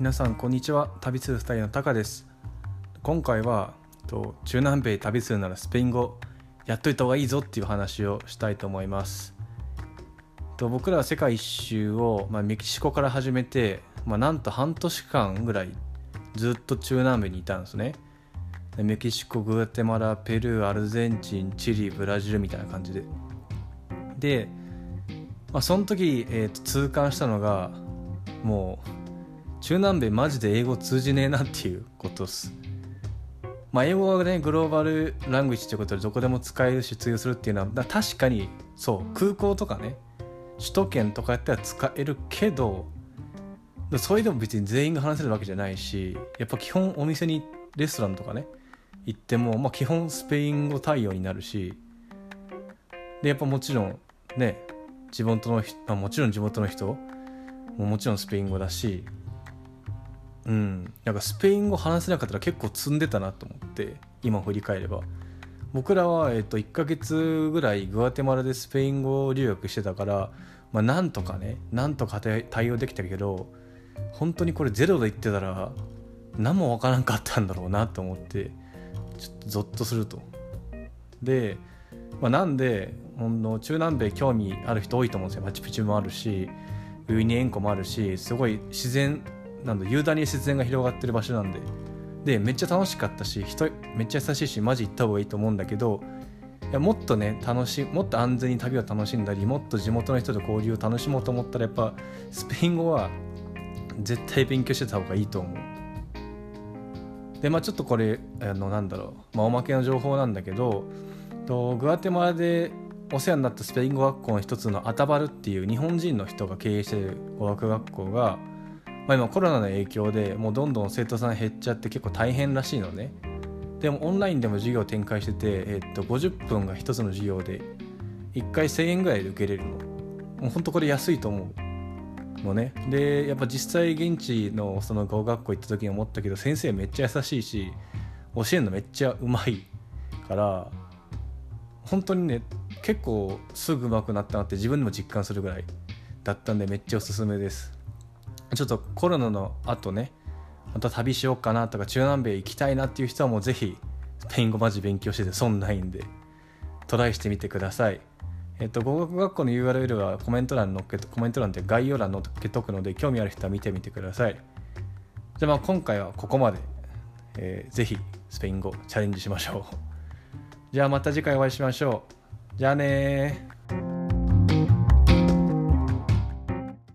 皆さんこんにちは。旅する2人のタカです。今回はと中南米旅するならスペイン語やっといた方がいいぞっていう話をしたいと思います。と僕らは世界一周を、まあ、メキシコから始めて、まあ、なんと半年間ぐらいずっと中南米にいたんですね。メキシコグアテマラペルーアルゼンチンチリブラジルみたいな感じで。で、まあ、その時、えー、と痛感したのがもう中南米マジで英語通じねえなっていうことです。まあ英語はねグローバルラングイッジということでどこでも使えるし通用するっていうのは確かにそう空港とかね首都圏とかやったら使えるけどそれでも別に全員が話せるわけじゃないしやっぱ基本お店にレストランとかね行っても、まあ、基本スペイン語対応になるしでやっぱもちろんね地元の人もちろん地元の人ももちろんスペイン語だしうん。なんかスペイン語話せなかったら結構積んでたなと思って今振り返れば。僕らは、えっと、1ヶ月ぐらいグアテマラでスペイン語留学してたから、まあ、なんとかねなんとか対応できたけど本当にこれゼロで言ってたら何も分からんかったんだろうなと思ってちょっとゾッとすると。で、まあ、なんでほんの中南米興味ある人多いと思うんですよ。マチュピチュもあるしウイニエンコもあるしすごい自然なんだ雄大に自然が広がってる場所なんで。でめっちゃ楽しかったし人めっちゃ優しいしマジ行った方がいいと思うんだけどいやもっとね楽しもっと安全に旅を楽しんだりもっと地元の人と交流を楽しもうと思ったらやっぱスペイン語は絶対勉強してた方がいいと思う。でまあちょっとこれあのなんだろう、まあ、おまけの情報なんだけどとグアテマラでお世話になったスペイン語学校の一つのアタバルっていう日本人の人が経営してる語学学校が、まあ、今コロナの影響でもうどんどん生徒さん減っちゃって結構大変らしいのね。でもオンラインでも授業展開してて、えっと、50分が一つの授業で1回1000円ぐらいで受けれるの。もうほんとこれ安いと思うのね。でやっぱ実際現地のその語学校行った時に思ったけど先生めっちゃ優しいし教えるのめっちゃうまいから本当にね結構すぐ上手くなったなって自分でも実感するぐらいだったんでめっちゃおすすめです。ちょっとコロナの後ねまた旅しようかなとか中南米行きたいなっていう人はもうぜひスペイン語マジ勉強してて損ないんでトライしてみてください。えっと、語学学校の URL はコメント欄のっけコメント欄で概要欄のっけとくので興味ある人は見てみてください。じゃあまあ今回はここまで、えー、ぜひスペイン語チャレンジしましょう。じゃあまた次回お会いしましょう。じゃあね